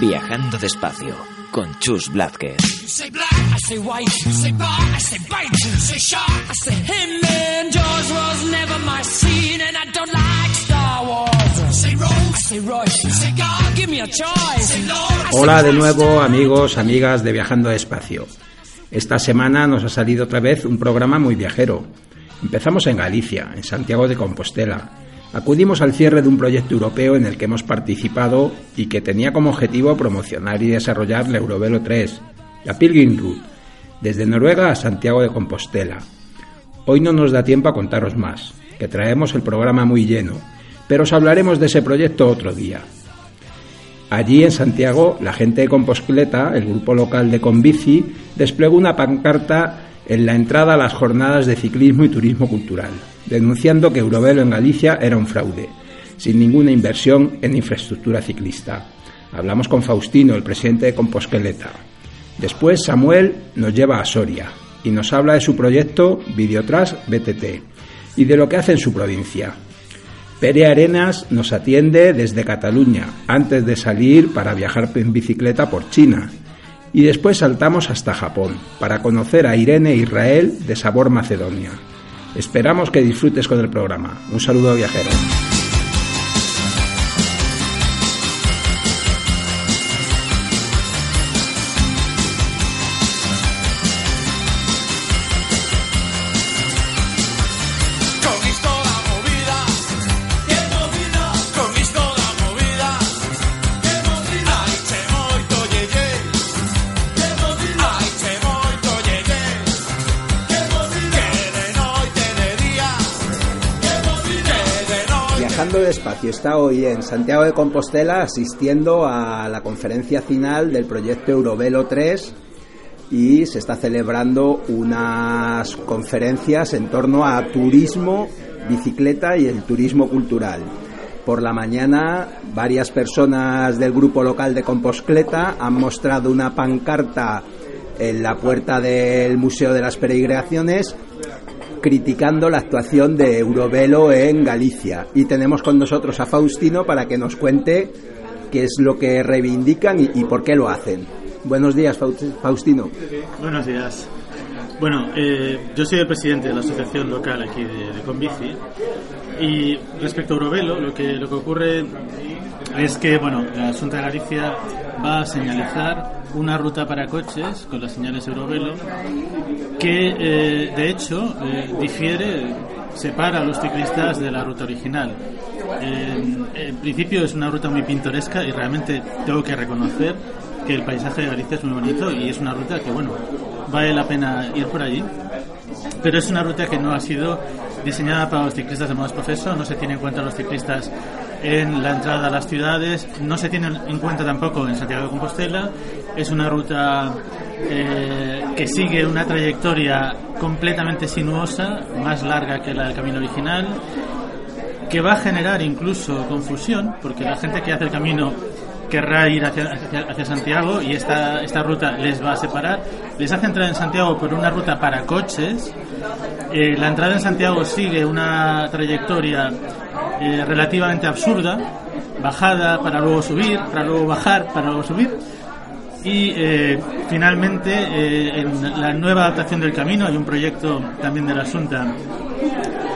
Viajando despacio con Chus Blázquez. Hola de nuevo amigos, amigas de Viajando Despacio. Esta semana nos ha salido otra vez un programa muy viajero. Empezamos en Galicia, en Santiago de Compostela. Acudimos al cierre de un proyecto europeo en el que hemos participado y que tenía como objetivo promocionar y desarrollar la Eurovelo 3, la Pilgrim Route, desde Noruega a Santiago de Compostela. Hoy no nos da tiempo a contaros más, que traemos el programa muy lleno, pero os hablaremos de ese proyecto otro día. Allí en Santiago, la gente de Compostela, el grupo local de Conbici, desplegó una pancarta en la entrada a las jornadas de ciclismo y turismo cultural, denunciando que Eurovelo en Galicia era un fraude, sin ninguna inversión en infraestructura ciclista. Hablamos con Faustino, el presidente de Composteleta. Después Samuel nos lleva a Soria y nos habla de su proyecto Videotras BTT y de lo que hace en su provincia. Pere Arenas nos atiende desde Cataluña, antes de salir para viajar en bicicleta por China. Y después saltamos hasta Japón, para conocer a Irene Israel de Sabor Macedonia. Esperamos que disfrutes con el programa. Un saludo viajero. Está hoy en Santiago de Compostela asistiendo a la conferencia final del proyecto Eurovelo 3 y se está celebrando unas conferencias en torno a turismo, bicicleta y el turismo cultural. Por la mañana, varias personas del grupo local de Compostela han mostrado una pancarta en la puerta del Museo de las Peregrinaciones criticando la actuación de Eurovelo en Galicia. Y tenemos con nosotros a Faustino para que nos cuente qué es lo que reivindican y, por qué lo hacen. Buenos días, Faust- Faustino. Buenos días. Bueno, eh, yo soy el presidente de la asociación local aquí de, de Conbici y respecto a Eurovelo, lo que, lo que ocurre es que, bueno, la Junta de Galicia va a señalizar una ruta para coches con las señales Eurovelo que, eh, de hecho, eh, difiere, separa a los ciclistas de la ruta original. En, principio es una ruta muy pintoresca y realmente tengo que reconocer que el paisaje de Galicia es muy bonito y es una ruta que, bueno, vale la pena ir por allí. Pero es una ruta que no ha sido diseñada para los ciclistas de modo profeso, no se tiene en cuenta los ciclistas en la entrada a las ciudades, no se tiene en cuenta tampoco en Santiago de Compostela. Es una ruta eh, que sigue una trayectoria completamente sinuosa, más larga que la del camino original, que va a generar incluso confusión, porque la gente que hace el camino querrá ir hacia, hacia, hacia Santiago y esta, esta ruta les va a separar. Les hace entrar en Santiago por una ruta para coches. Eh, la entrada en Santiago sigue una trayectoria eh, relativamente absurda, bajada para luego subir, para luego bajar, para luego subir. Y eh, finalmente, eh, en la nueva adaptación del camino, hay un proyecto también de la Junta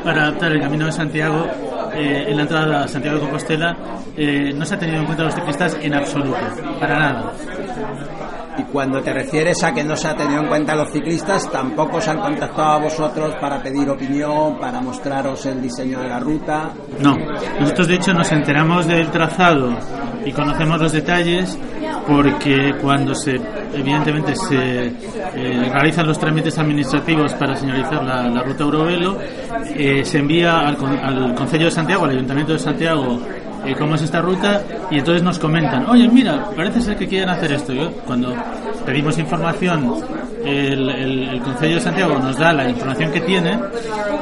para adaptar el camino de Santiago en la entrada a Santiago de Compostela. no se ha tenido en cuenta a los ciclistas en absoluto, para nada. Cuando te refieres a que no se ha tenido en cuenta a los ciclistas, tampoco os han contactado a vosotros para pedir opinión, para mostraros el diseño de la ruta. No, nosotros de hecho nos enteramos del trazado y conocemos los detalles porque cuando se, evidentemente se eh, realizan los trámites administrativos para señalizar la, ruta Eurovelo, eh, se envía al, al Concello de Santiago, al Ayuntamiento de Santiago, eh, cómo es esta ruta y entonces nos comentan, oye, mira, parece ser que quieren hacer esto. Cuando pedimos información, el, el, el Consejo de Santiago nos da la información que tiene,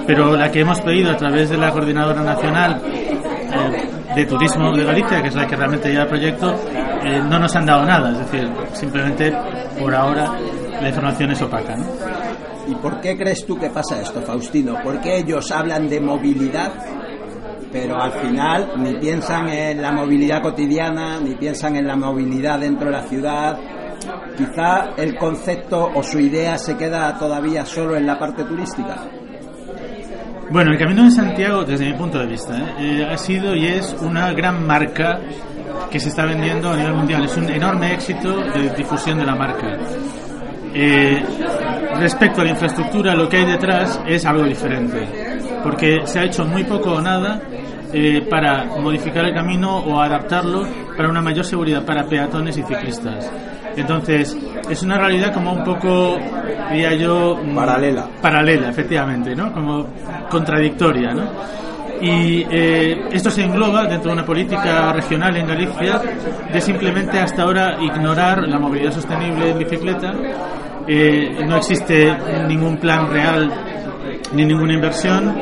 pero la que hemos pedido a través de la Coordinadora Nacional eh, de Turismo de Galicia, que es la que realmente lleva el proyecto, eh, no nos han dado nada, es decir, simplemente por ahora la información es opaca. ¿no? ¿Y por qué crees tú que pasa esto, Faustino? ¿Por qué ellos hablan de movilidad, pero al final ni piensan en la movilidad cotidiana, ni piensan en la movilidad dentro de la ciudad? Quizá el concepto o su idea se queda todavía solo en la parte turística. Bueno, el Camino de Santiago, desde mi punto de vista, ¿eh? Eh, ha sido y es una gran marca que se está vendiendo a nivel mundial. Es un enorme éxito de difusión de la marca. Eh, respecto a la infraestructura, lo que hay detrás es algo diferente, porque se ha hecho muy poco o nada eh, para modificar el camino o adaptarlo para una mayor seguridad para peatones y ciclistas. Entonces, es una realidad como un poco, diría yo... mm, Paralela. Paralela, efectivamente, ¿no? Como contradictoria, ¿no? Y eh, esto se engloba dentro de una política regional en Galicia de simplemente hasta ahora ignorar la movilidad sostenible en bicicleta. Eh, no existe ningún plan real ni ninguna inversión.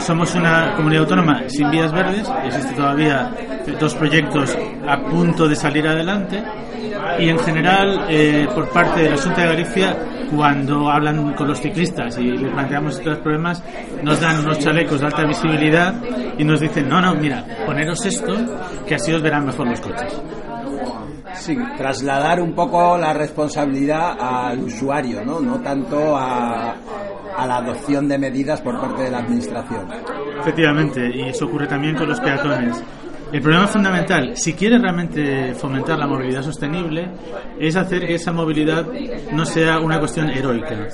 Somos una comunidad autónoma sin vías verdes. Existen todavía dos proyectos a punto de salir adelante. Y en general, eh, por parte de la Junta de Galicia, cuando hablan con los ciclistas y les planteamos estos problemas, nos dan unos chalecos de alta visibilidad y nos dicen, no, no, mira, poneros esto, que así os verán mejor los coches. Sí, trasladar un poco la responsabilidad al usuario, ¿no? No tanto a, la adopción de medidas por parte de la administración. Efectivamente, y eso ocurre también con los peatones. El problema fundamental, si quieres realmente fomentar la movilidad sostenible, es hacer que esa movilidad no sea una cuestión heroica.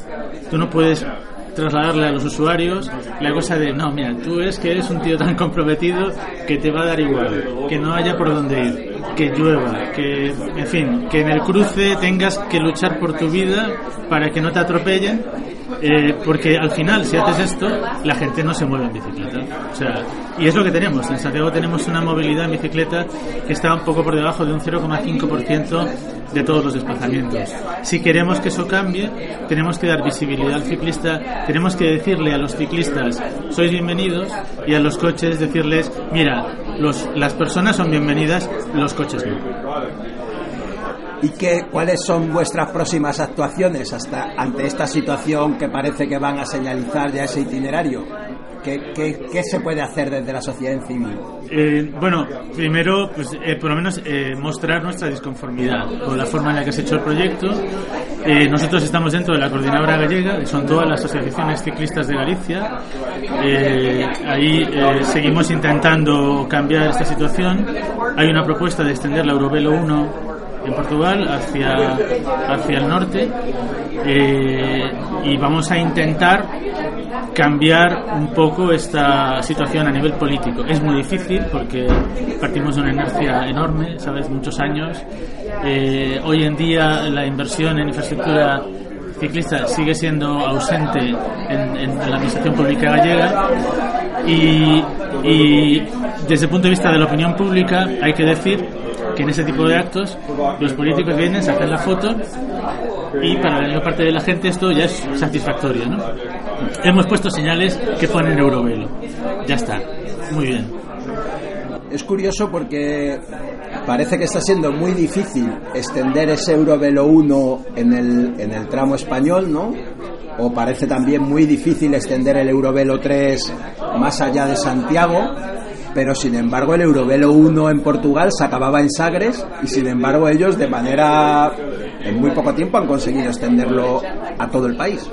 Tú no puedes trasladarle a los usuarios la cosa de, no, mira, tú es que eres un tío tan comprometido que te va a dar igual, que no haya por dónde ir, que llueva, que, en fin, que en el cruce tengas que luchar por tu vida para que no te atropellen eh, porque al final, si haces esto, la gente no se mueve en bicicleta. O sea, y es lo que tenemos. En Santiago tenemos una movilidad en bicicleta que está un poco por debajo de un 0,5% de todos los desplazamientos. Si queremos que eso cambie, tenemos que dar visibilidad al ciclista, tenemos que decirle a los ciclistas, sois bienvenidos, y a los coches decirles, mira, los, las personas son bienvenidas, los coches no. ¿Y qué, cuáles son vuestras próximas actuaciones hasta ante esta situación que parece que van a señalizar ya ese itinerario? ¿Qué, qué, qué se puede hacer desde la sociedad civil? Eh, bueno, primero, pues eh, por lo menos eh, mostrar nuestra disconformidad con la forma en la que se ha hecho el proyecto. Eh, nosotros estamos dentro de la coordinadora gallega, que son todas las asociaciones ciclistas de Galicia. Eh, ahí eh, seguimos intentando cambiar esta situación. Hay una propuesta de extender la Eurovelo 1 en Portugal hacia, hacia el norte eh, y vamos a intentar cambiar un poco esta situación a nivel político. Es muy difícil porque partimos de una inercia enorme, ¿sabes? Muchos años. Eh, hoy en día la inversión en infraestructura ciclista sigue siendo ausente en, en la administración pública gallega y, y desde el punto de vista de la opinión pública hay que decir que en ese tipo de actos los políticos vienen, se hacen la foto y para la mayor parte de la gente esto ya es satisfactorio, ¿no? Hemos puesto señales que ponen Eurovelo. Ya está. Muy bien. Es curioso porque parece que está siendo muy difícil extender ese Eurovelo 1 en el, en el tramo español, ¿no? O parece también muy difícil extender el Eurovelo 3 más allá de Santiago, pero sin embargo el Eurovelo 1 en Portugal se acababa en Sagres y sin embargo ellos de manera en muy poco tiempo han conseguido extenderlo a todo el país.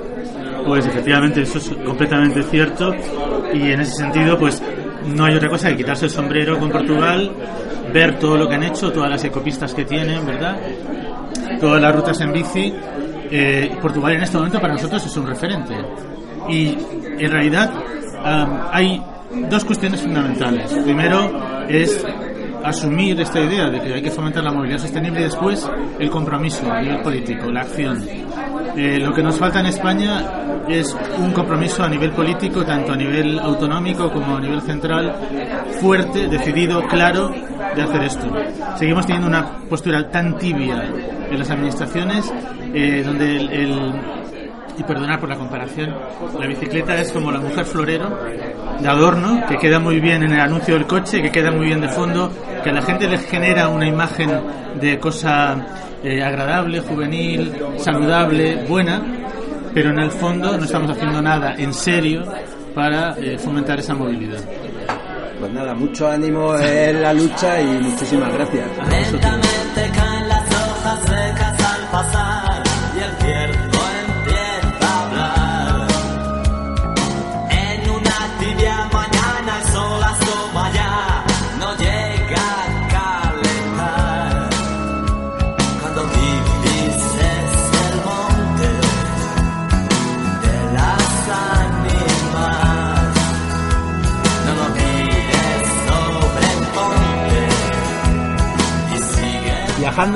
Pues efectivamente eso es completamente cierto y en ese sentido pues no hay otra cosa que quitarse el sombrero con Portugal, ver todo lo que han hecho, todas las ecopistas que tienen, ¿verdad? Todas las rutas en bici. Eh, Portugal en este momento para nosotros es un referente. Y en realidad hay dos cuestiones fundamentales. Primero es asumir esta idea de que hay que fomentar la movilidad sostenible y después el compromiso a nivel político, la acción. Eh, lo que nos falta en España es un compromiso a nivel político, tanto a nivel autonómico como a nivel central, fuerte, decidido, claro, de hacer esto. Seguimos teniendo una postura tan tibia en las administraciones, eh, donde el, y perdonar por la comparación, la bicicleta es como la mujer florero de adorno, que queda muy bien en el anuncio del coche, que queda muy bien de fondo, que a la gente les genera una imagen de cosa eh, agradable, juvenil, saludable, buena, pero en el fondo no estamos haciendo nada en serio para eh, fomentar esa movilidad. Pues nada, mucho ánimo en la lucha y muchísimas gracias.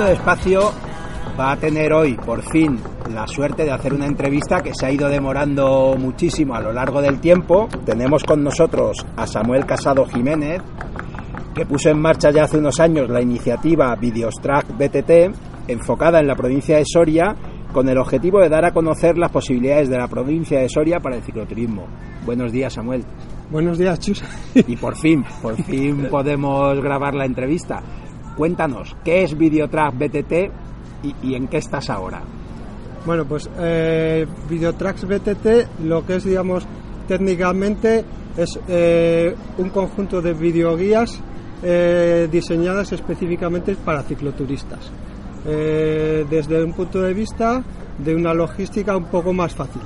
Despacio va a tener hoy, por fin, la suerte de hacer una entrevista que se ha ido demorando muchísimo a lo largo del tiempo. Tenemos con nosotros a Samuel Casado Jiménez, que puso en marcha ya hace unos años la iniciativa Videostrack BTT, enfocada en la provincia de Soria, con el objetivo de dar a conocer las posibilidades de la provincia de Soria para el cicloturismo. Buenos días, Samuel. Buenos días, Chus. Y por fin, por fin podemos grabar la entrevista. Cuéntanos, ¿qué es Videotrack BTT y, en qué estás ahora? Bueno, pues eh, Videotracks BTT lo que es, digamos, técnicamente es eh, un conjunto de videoguías eh, diseñadas específicamente para cicloturistas. Eh, desde un punto de vista de una logística un poco más fácil,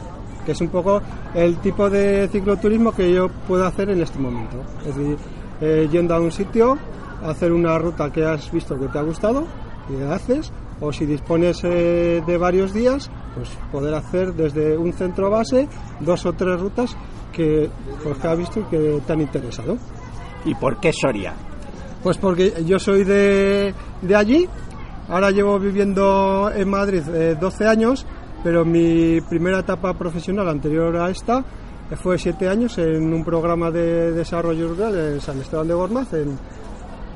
que es un poco el tipo de cicloturismo que yo puedo hacer en este momento. Es decir, eh, yendo a un sitio, hacer una ruta que has visto que te ha gustado y la haces, o si dispones eh, de varios días, pues poder hacer desde un centro base dos o tres rutas que, pues, que has visto y que te han interesado. ¿Y por qué Soria? Pues porque yo soy de, de allí, ahora llevo viviendo en Madrid eh, 12 años, pero mi primera etapa profesional anterior a esta fue 7 años en un programa de desarrollo rural en San Esteban de Gormaz, en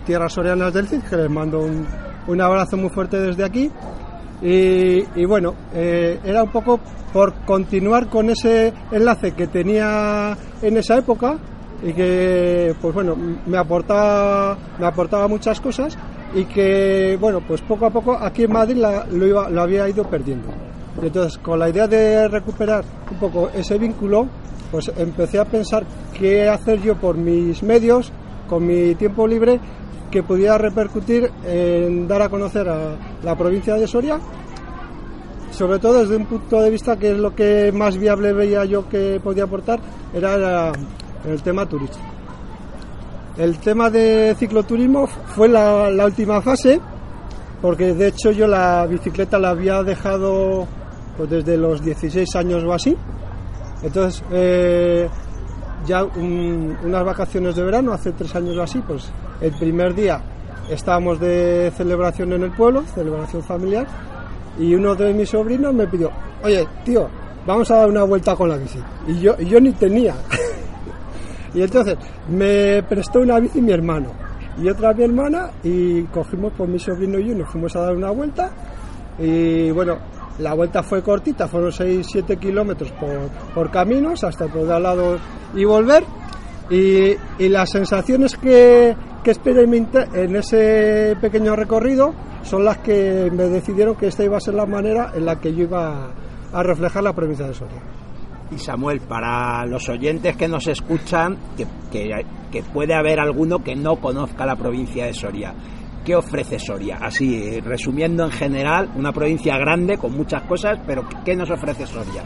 Tierras Sorianas del Cid, que les mando un, un abrazo muy fuerte desde aquí. Y, y bueno, eh, era un poco por continuar con ese enlace que tenía en esa época y que, pues bueno, me aportaba, me aportaba muchas cosas y que, bueno, pues poco a poco aquí en Madrid la- lo, iba, lo había ido perdiendo. Y entonces, con la idea de recuperar un poco ese vínculo, pues empecé a pensar qué hacer yo por mis medios, con mi tiempo libre, que pudiera repercutir en dar a conocer a la provincia de Soria, sobre todo desde un punto de vista que es lo que más viable veía yo que podía aportar, era el tema turístico. El tema de cicloturismo fue la, la última fase, porque de hecho yo la bicicleta la había dejado pues, desde los 16 años o así. Entonces, eh, ya un- unas vacaciones de verano, hace tres años así, pues el primer día estábamos de celebración en el pueblo, celebración familiar, y uno de mis sobrinos me pidió, oye, tío, vamos a dar una vuelta con la bici. Y yo, y yo ni tenía. y entonces me prestó una bici mi hermano y otra mi hermana y cogimos por mi sobrino y yo nos fuimos a dar una vuelta y bueno, la vuelta fue cortita, fueron 6-7 kilómetros por, por caminos hasta por de al lado y volver. Y, y las sensaciones que, que experimenté en ese pequeño recorrido son las que me decidieron que esta iba a ser la manera en la que yo iba a reflejar la provincia de Soria. Y Samuel, para los oyentes que nos escuchan, que, que- que puede haber alguno que no conozca la provincia de Soria, ¿qué ofrece Soria? Así, resumiendo en general, una provincia grande con muchas cosas, pero ¿qué nos ofrece Soria?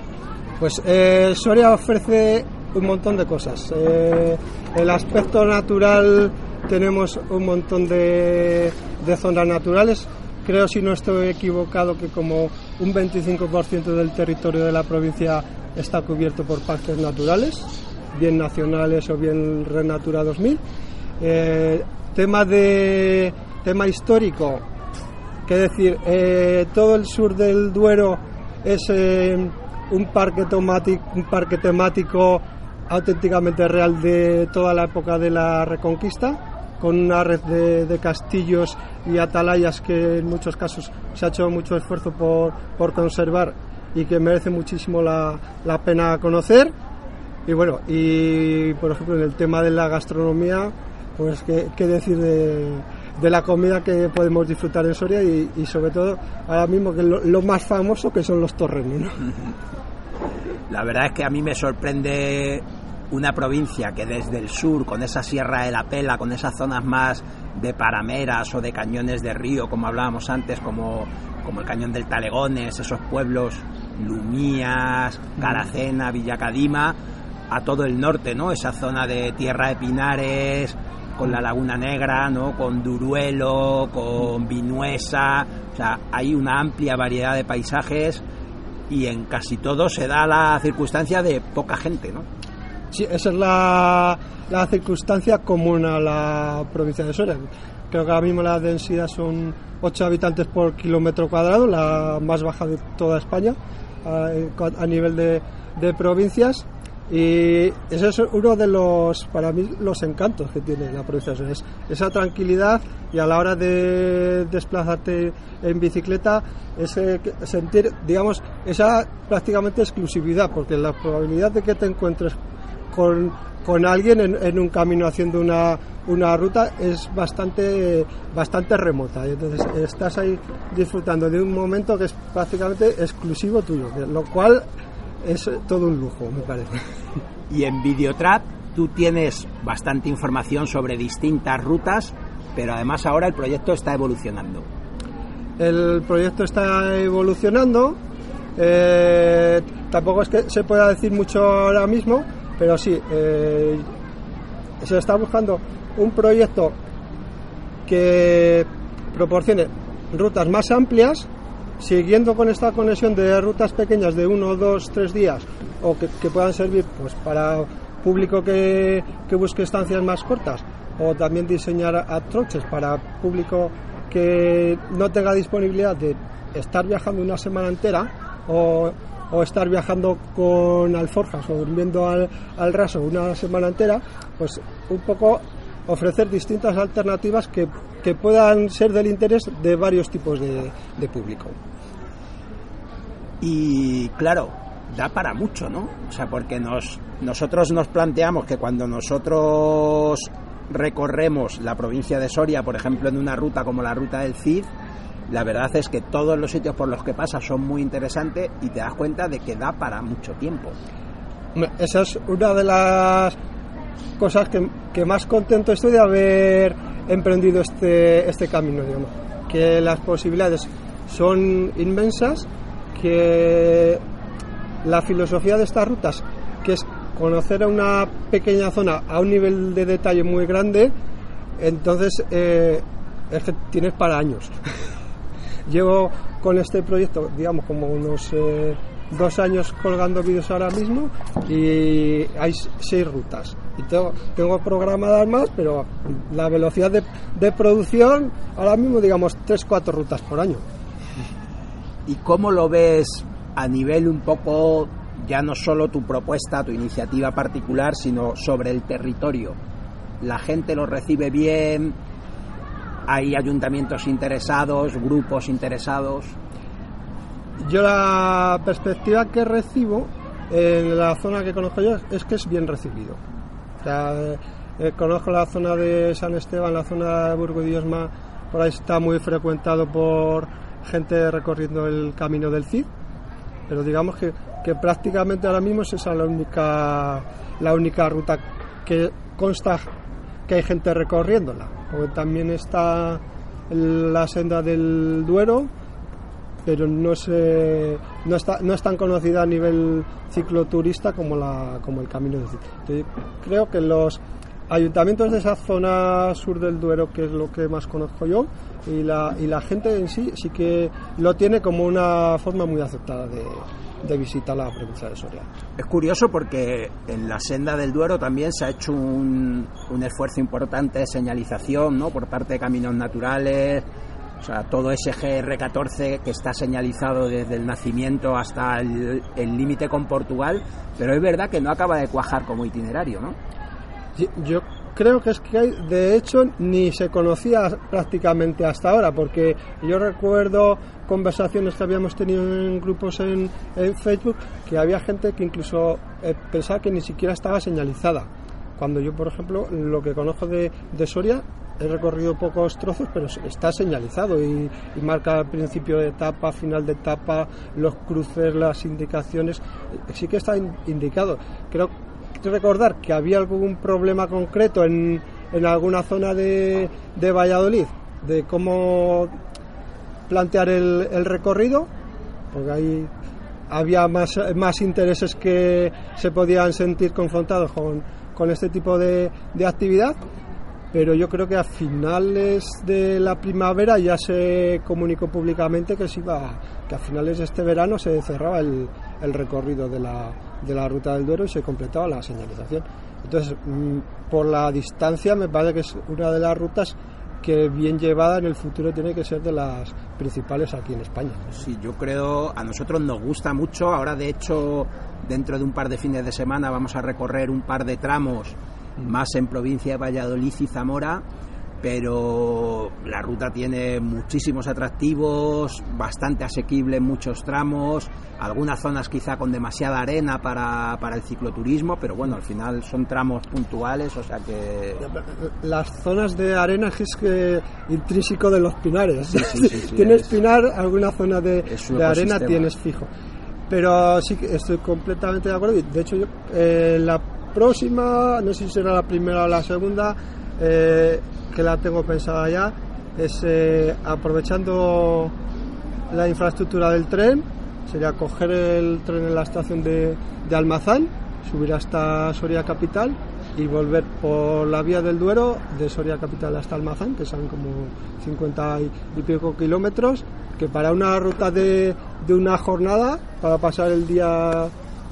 Pues eh, Soria ofrece un montón de cosas. Eh, el aspecto natural tenemos un montón de, zonas naturales. Creo, si no estoy equivocado, que como un 25% del territorio de la provincia está cubierto por parques naturales, bien nacionales o bien Renatura 2000. Eh, de tema histórico, que decir, eh, todo el sur del Duero es eh, un, parque un parque temático auténticamente real de toda la época de la Reconquista, con una red de, castillos y atalayas que en muchos casos se ha hecho mucho esfuerzo por, por conservar y que merece muchísimo la, la, pena conocer. Y bueno, y por ejemplo en el tema de la gastronomía, pues qué, decir de, de, la comida que podemos disfrutar en Soria y, y sobre todo ahora mismo que lo, lo, más famoso que son los torrenos. ¿no? La verdad es que a mí me sorprende una provincia que desde el sur, con esa Sierra de la Pela, con esas zonas más de parameras o de cañones de río, como hablábamos antes, como, como el cañón del Talegones, esos pueblos, Lumías, Caracena, Villacadima, a todo el norte, ¿no? Esa zona de Tierra de Pinares, con la Laguna Negra, ¿no? Con Duruelo, con Vinuesa, o sea, hay una amplia variedad de paisajes y en casi todo se da la circunstancia de poca gente, ¿no? Sí, esa es la, la circunstancia común a la provincia de Soria. Creo que ahora mismo la densidad son 8 habitantes por kilómetro cuadrado, la más baja de toda España a, a nivel de, de, provincias. Y ese es uno de los, para mí, los encantos que tiene la provincia de. Es esa tranquilidad y a la hora de desplazarte en bicicleta, ese sentir, digamos, esa prácticamente exclusividad, porque la probabilidad de que te encuentres con, con alguien en, en, un camino haciendo una, una ruta es bastante, bastante remota. Entonces estás ahí disfrutando de un momento que es prácticamente exclusivo tuyo, lo cual es todo un lujo, me parece. Y en Videotrap tú tienes bastante información sobre distintas rutas, pero además ahora el proyecto está evolucionando. El proyecto está evolucionando. Eh, tampoco es que se pueda decir mucho ahora mismo, pero sí, eh, se está buscando un proyecto que proporcione rutas más amplias, siguiendo con esta conexión de rutas pequeñas de uno, dos, tres días, o que, puedan servir pues, para público que, que, busque estancias más cortas, o también diseñar atroches para público que no tenga disponibilidad de estar viajando una semana entera, o estar viajando con alforjas o durmiendo al, raso una semana entera, pues un poco ofrecer distintas alternativas que, que puedan ser del interés de varios tipos de, de, público. Y claro, da para mucho, ¿no? O sea, porque nos, nosotros nos planteamos que cuando nosotros recorremos la provincia de Soria, por ejemplo, en una ruta como la ruta del Cid, la verdad es que todos los sitios por los que pasas son muy interesantes y te das cuenta de que da para mucho tiempo. Esa es una de las cosas que, que más contento estoy de haber emprendido este, este camino, digamos. Que las posibilidades son inmensas, que la filosofía de estas rutas, que es conocer a una pequeña zona a un nivel de detalle muy grande, entonces eh, es que tienes para años. Llevo con este proyecto, digamos, como unos eh, dos años colgando vídeos ahora mismo y hay seis rutas. Y tengo, tengo programadas más, pero la velocidad de, de producción, ahora mismo, digamos, tres, cuatro rutas por año. ¿Y cómo lo ves a nivel un poco, ya no solo tu propuesta, tu iniciativa particular, sino sobre el territorio? ¿La gente lo recibe bien? hay ayuntamientos interesados, grupos interesados. Yo la perspectiva que recibo en la zona que conozco yo es que es bien recibido. Eh, conozco la zona de San Esteban, la zona de Burgo Diosma, por ahí está muy frecuentado por gente recorriendo el camino del Cid, pero digamos que, que prácticamente ahora mismo es esa la única, la única ruta que consta que hay gente recorriéndola. Porque también está la senda del Duero, pero no, se, no, está, no es tan conocida a nivel cicloturista como, la, como el Camino de Cid. Creo que los ayuntamientos de esa zona sur del Duero, que es lo que más conozco yo, y la, y la gente en sí sí que lo tiene como una forma muy aceptada de, de visitar la provincia de Soria. Es curioso porque en la senda del Duero también se ha hecho un, un esfuerzo importante de señalización ¿no? por parte de caminos naturales, O sea, todo ese GR14 que está señalizado desde el nacimiento hasta el límite con Portugal, pero es verdad que no acaba de cuajar como itinerario, ¿no? Yo- creo que es que hay, de hecho ni se conocía prácticamente hasta ahora, porque yo recuerdo conversaciones que habíamos tenido en grupos en, Facebook que había gente que incluso eh, pensaba que ni siquiera estaba señalizada. Cuando yo, por ejemplo, lo que conozco de Soria, he recorrido pocos trozos, pero está señalizado y, y marca principio de etapa, final de etapa, los cruces, las indicaciones. eh, Sí que está in- indicado. Creo recordar que había algún problema concreto en, en alguna zona de, de Valladolid, de cómo plantear el, el recorrido, porque ahí había más, más intereses que se podían sentir confrontados con, con este tipo de, de actividad, pero yo creo que a finales de la primavera ya se comunicó públicamente que se iba, que a finales de este verano se cerraba el, el recorrido de la, de la ruta del Duero y se completaba la señalización. Entonces, mm, por la distancia me parece que es una de las rutas que bien llevada en el futuro tiene que ser de las principales aquí en España. Sí, yo creo, a nosotros nos gusta mucho. Ahora, de hecho, dentro de un par de fines de semana vamos a recorrer un par de tramos más en provincia de Valladolid y Zamora. Pero la ruta tiene muchísimos atractivos, bastante asequible en muchos tramos, algunas zonas quizá con demasiada arena para, para el cicloturismo, pero bueno, al final son tramos puntuales, o sea que Las zonas de arena es que intrínseco de los pinares. sí, sí, sí, tienes es- pinar, alguna zona de, de arena tienes fijo. Pero sí que estoy completamente de acuerdo. De hecho, yo, eh, la próxima, no sé si será la primera o la segunda, eh, que la tengo pensada ya, es eh, aprovechando la infraestructura del tren, sería coger el tren en la estación de, de Almazán, subir hasta Soria Capital y volver por la vía del Duero de Soria Capital hasta Almazán, que son como 50 y, pico kilómetros, que para una ruta de, de una jornada, para pasar el día,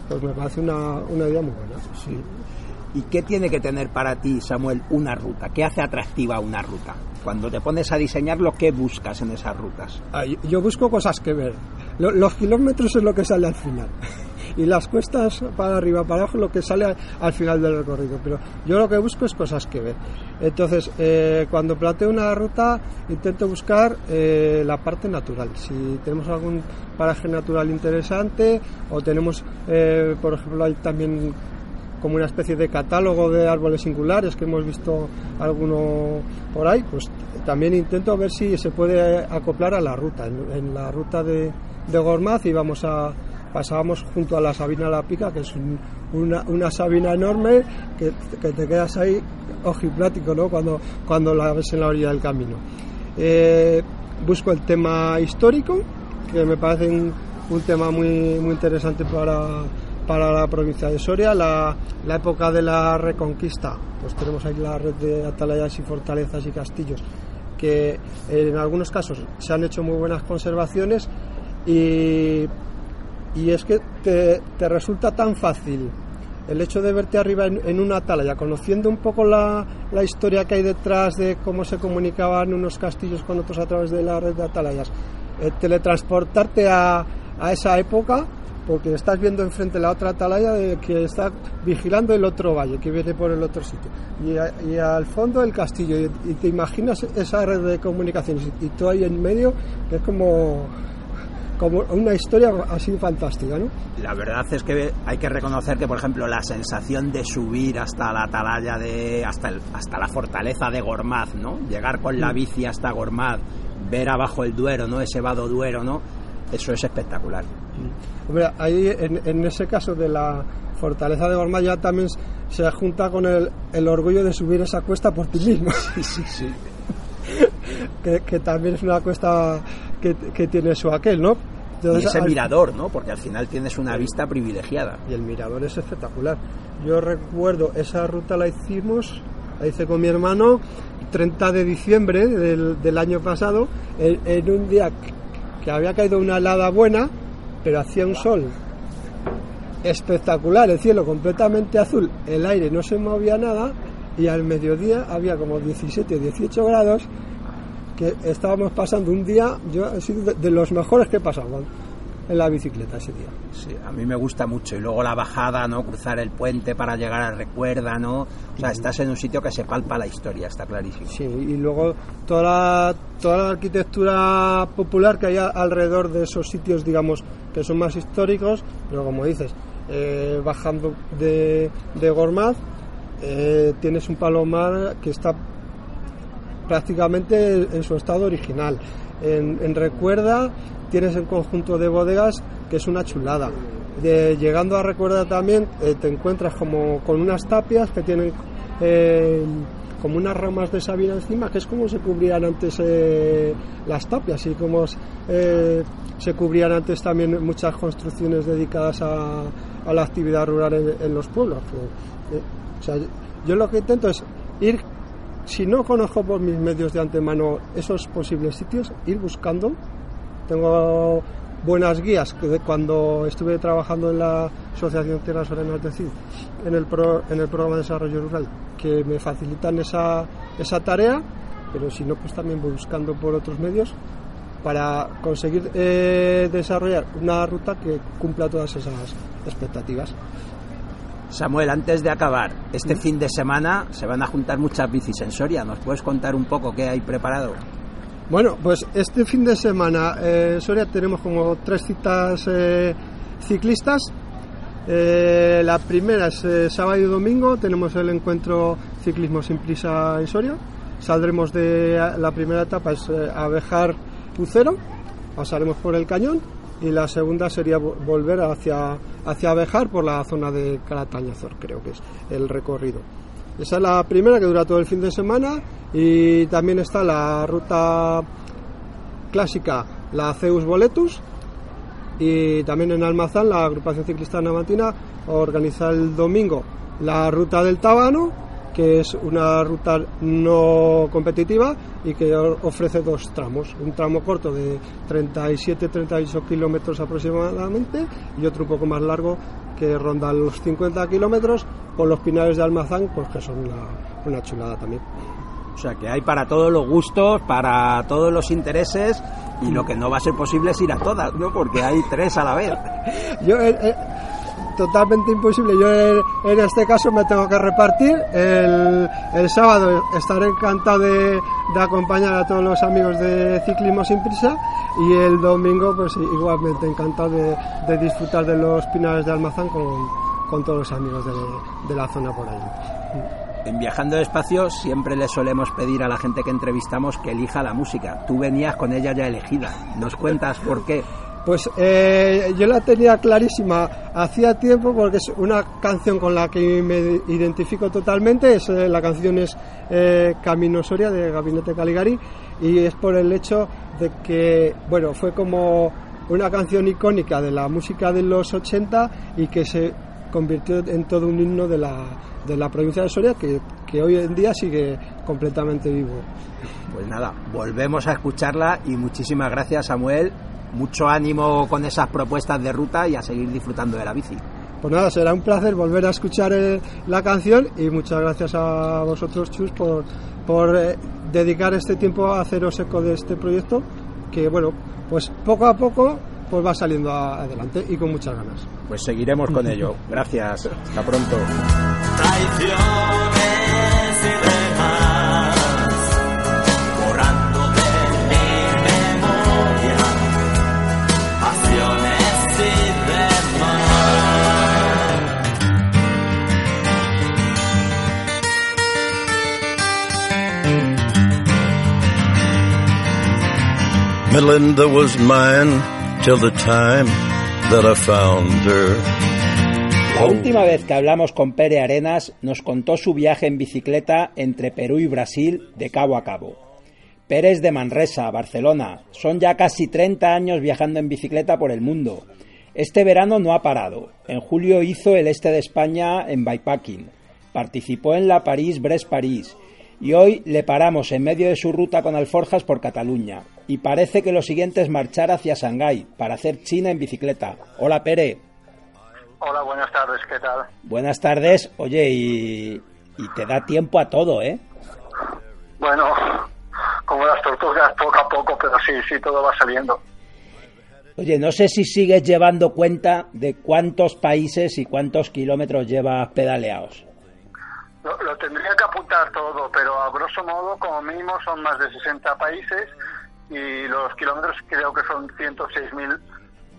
pues me parece una, una idea muy buena. Sí. ¿Y qué tiene que tener para ti, Samuel, una ruta? ¿Qué hace atractiva una ruta? Cuando te pones a diseñarlo, ¿qué buscas en esas rutas? Ah, yo- Yo busco cosas que ver. Lo- Los kilómetros es lo que sale al final. Y las cuestas para arriba, para abajo, lo que sale a- al final del recorrido. Pero yo lo que busco es cosas que ver. Entonces, eh, cuando planteo una ruta, intento buscar eh, la parte natural. Si tenemos algún paraje natural interesante o tenemos, eh, por ejemplo, hay también como una especie de catálogo de árboles singulares que hemos visto alguno por ahí, pues también intento ver si se puede acoplar a la ruta. En, en la ruta de, de Gormaz íbamos a pasábamos junto a la Sabina La Pica, que es un- una, una sabina enorme que, que te quedas ahí ojiplático ¿no? cuando, cuando la ves en la orilla del camino. Eh, busco el tema histórico, que me parece un, un tema muy, muy interesante para, para la provincia de Soria, la, la época de la reconquista, pues tenemos ahí la red de atalayas y fortalezas y castillos, que en algunos casos se han hecho muy buenas conservaciones y, y es que te, te resulta tan fácil el hecho de verte arriba en, una atalaya, conociendo un poco la, la historia que hay detrás de cómo se comunicaban unos castillos con otros a través de la red de atalayas, eh, teletransportarte a, a esa época porque estás viendo enfrente la otra atalaya de que está vigilando el otro valle que viene por el otro sitio. Y, a- y al fondo el castillo y, te imaginas esa red de comunicaciones y, y tú ahí en medio es como como una historia así fantástica, ¿no? La verdad es que hay que reconocer que, por ejemplo, la sensación de subir hasta la atalaya de. hasta, el- hasta la fortaleza de Gormaz, ¿no? Llegar con la bici hasta Gormaz, ver abajo el Duero, ¿no? Ese vado Duero, ¿no? Eso es espectacular. Hombre, ahí en, en ese caso de la fortaleza de Gormaz ya también se junta con el, el orgullo de subir esa cuesta por ti mismo. que, que también es una cuesta que, que tiene su aquel, ¿no? Y Entonces, ese al- mirador, ¿no? Porque al final tienes una vista privilegiada. y el mirador es espectacular. Yo recuerdo, esa ruta la hicimos, la hice con mi hermano, 30 de diciembre del, del año pasado, en, en un día que, había caído una helada buena, pero hacía un sol espectacular, el cielo completamente azul, el aire no se movía nada y al mediodía había como 17 o 18 grados que estábamos pasando un día, yo he sido de, de los mejores que he pasado en la bicicleta ese día. Sí, a mí me gusta mucho. Y luego la bajada, ¿no? Cruzar el puente para llegar a Recuerda, ¿no? O sea, estás en un sitio que se palpa la historia, está clarísimo. Sí, y luego toda la, toda la arquitectura popular que hay alrededor de esos sitios, digamos, que son más históricos, pero como dices, eh, bajando de, de Gormaz, eh, tienes un palomar que está prácticamente en su estado original. En, Recuerda tienes el conjunto de bodegas que es una chulada. Llegando a Recuerda también eh, te encuentras como con unas tapias que tienen eh, como unas ramas de sabina encima, que es como se cubrían antes eh, las tapias y como eh, se cubrían antes también muchas construcciones dedicadas a, la actividad rural en, los pueblos. Yo lo que intento es ir si no conozco por mis medios de antemano esos posibles sitios, ir buscando. Tengo buenas guías que cuando estuve trabajando en la Asociación Tierras Serenas de Cid, en el, pro- en el programa de desarrollo rural, que me facilitan esa, esa tarea, pero si no, pues también voy buscando por otros medios para conseguir eh, desarrollar una ruta que cumpla todas esas expectativas. Samuel, antes de acabar, este fin de semana se van a juntar muchas bicis en Soria. ¿Nos puedes contar un poco qué hay preparado? Bueno, pues este fin de semana eh, en Soria tenemos como tres citas eh, ciclistas. Eh, la primera es eh, sábado y domingo, tenemos el encuentro Ciclismo sin prisa en Soria. Saldremos de la primera etapa, es eh, Abejar Pucero, pasaremos por el cañón y la segunda sería vo- volver hacia, hacia Abejar por la zona de Calatañazor, creo que es el recorrido. Esa es la primera que dura todo el fin de semana y también está la ruta clásica, la Zeus Boletus y también en Almazán la agrupación ciclista navantina organiza el domingo la ruta del Tábano que es una ruta no competitiva y que ofrece dos tramos, un tramo corto de 37-38 kilómetros aproximadamente y otro un poco más largo que ronda los 50 kilómetros con los pinares de Almazán, pues que son una, una chulada también. O sea, que hay para todos los gustos, para todos los intereses, y lo que no va a ser posible es ir a todas, ¿no? Porque hay tres a la vez. Yo, eh, eh, totalmente imposible. Yo eh, en este caso me tengo que repartir. El, el sábado estaré encantado de, de acompañar a todos los amigos de Ciclismo Sin Prisa y el domingo pues igualmente encantado de, de disfrutar de los pinares de Almazán con, con todos los amigos de, de la zona por ahí. En Viajando Despacio siempre le solemos pedir a la gente que entrevistamos que elija la música. Tú venías con ella ya elegida. ¿Nos cuentas por qué? Pues eh, yo la tenía clarísima hacía tiempo porque es una canción con la que me identifico totalmente. Es, eh, la canción es eh, Camino Soria de Gabinete Caligari y es por el hecho de que, bueno, fue como una canción icónica de la música de los 80 y que se convirtió en todo un himno de la, de la provincia de Soria que, que hoy en día sigue completamente vivo. Pues nada, volvemos a escucharla y muchísimas gracias Samuel. Mucho ánimo con esas propuestas de ruta y a seguir disfrutando de la bici. Pues nada, será un placer volver a escuchar eh, la canción y muchas gracias a vosotros, Chus, por, por eh, dedicar este tiempo a haceros eco de este proyecto que, bueno, pues poco a poco pues va saliendo a- adelante y con muchas ganas. Pues seguiremos con ello. Gracias. Hasta pronto. La última vez que hablamos con Pere Arenas nos contó su viaje en bicicleta entre Perú y Brasil de cabo a cabo. Pere es de Manresa, Barcelona. Son ya casi 30 años viajando en bicicleta por el mundo. Este verano no ha parado. En julio hizo el este de España en bikepacking. Participó en la París-Brest-París. Y hoy le paramos en medio de su ruta con alforjas por Cataluña. Y parece que lo siguiente es marchar hacia Shanghái para hacer China en bicicleta. Hola Pere. Hola, buenas tardes, ¿qué tal? Buenas tardes. Oye, y, y te da tiempo a todo, ¿eh? Bueno, como como las tortugas, poco a poco, pero sí, sí, todo va saliendo. Oye, no sé si sigues llevando cuenta de cuántos países y cuántos kilómetros llevas pedaleados. Lo, lo, tendría que apuntar todo, pero a grosso modo, como mínimo, son más de 60 países y los kilómetros creo que son 106.000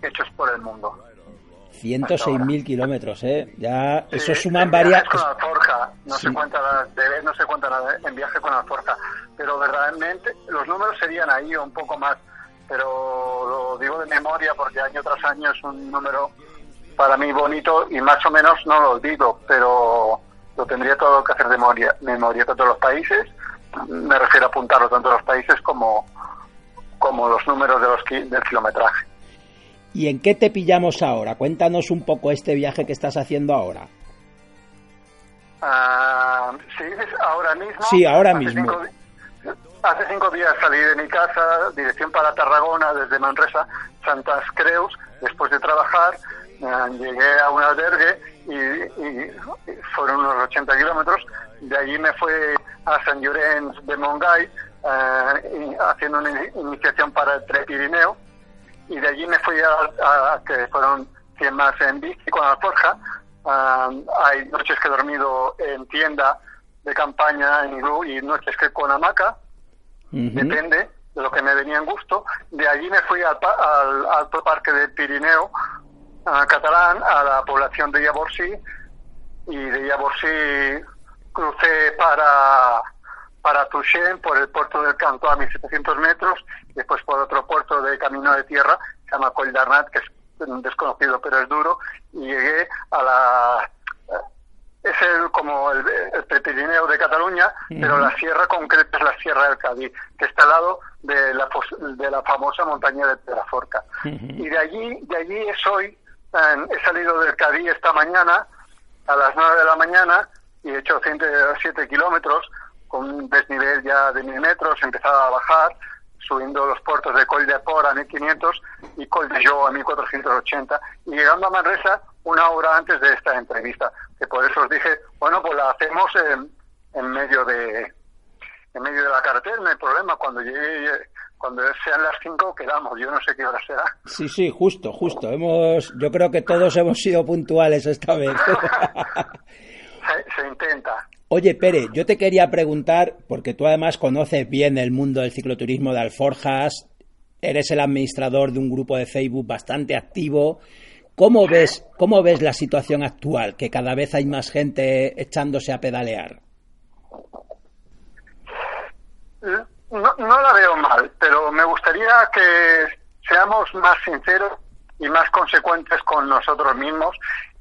hechos por el mundo. 106.000 kilómetros, ¿eh? Ya, eso suman varias... con Alforja, no, sí. se cuenta la, de, no se cuenta la, en viaje con Alforja, pero verdaderamente los números serían ahí o un poco más, pero lo digo de memoria porque año tras año es un número para mí bonito y más o menos no lo olvido, pero lo tendría todo que hacer de memoria, memoria todos los países, me refiero a apuntarlo tanto los países como, como los números de los del kilometraje. ¿Y en qué te pillamos ahora? Cuéntanos un poco este viaje que estás haciendo ahora. Uh, ¿Sí ahora mismo? Sí, ahora hace mismo. Cinco, hace cinco días salí de mi casa, dirección para Tarragona, desde Manresa, Santas Creus, después de trabajar, uh, llegué a un albergue y, y, fueron unos 80 kilómetros. De allí me fui a San Llorenç de Montgai, uh, haciendo una iniciación para el Trepirineo y de allí me fui a, a, que fueron 100 más en bici con Alforja. Um, hay noches que he dormido en tienda de campaña en iglú y noches que con hamaca, uh -huh. depende de lo que me venía en gusto. De allí me fui al, al Alto Parque del Pirineo a catalán, a la población de Llavorsí, y de Llavorsí crucé para para Tuxén por el puerto del Cantó a 1700 metros, después por otro puerto de camino de tierra, se llama Coll d'Arnat, que es desconocido pero es duro, y llegué a la... Es el, como el, el de Cataluña, uh -huh. pero la sierra concreta es la Sierra del Cadí, que está al lado de la, de la famosa montaña de Pedraforca. Uh -huh. Y de allí, de allí soy, eh, he salido del Cadí esta mañana, a las 9 de la mañana, y he hecho 107 kilómetros, con un desnivel ya de mil metros, empezaba a bajar, subiendo los puertos de Col de Por a 1500 y Col de Jo a 1480, y llegando a Manresa una hora antes de esta entrevista, que por eso os dije, bueno, pues la hacemos en, en medio de en medio de la carretera, no hay problema, cuando llegue cuando sean las 5 quedamos, yo no sé qué hora será. Sí, sí, justo, justo. Hemos yo creo que todos hemos sido puntuales esta vez. se, se intenta. Oye, Pere, yo te quería preguntar, porque tú además conoces bien el mundo del cicloturismo de Alforjas, eres el administrador de un grupo de Facebook bastante activo. ¿Cómo ves, cómo ves la situación actual, que cada vez hay más gente echándose a pedalear? No, no la veo mal, pero me gustaría que seamos más sinceros y más consecuentes con nosotros mismos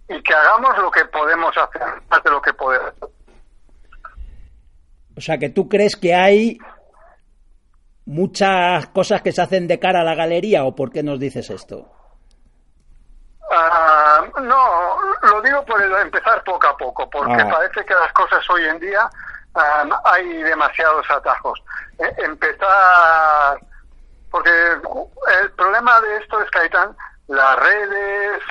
y que hagamos lo que podemos hacer, más de lo que podemos o sea, que tú crees que hay muchas cosas que se hacen de cara a la galería o por qué nos dices esto? Uh, no, lo digo por el empezar poco a poco, porque ah. parece que las cosas hoy en día um, hay demasiados atajos. Eh, empezar, porque el problema de esto es que hay tan las redes,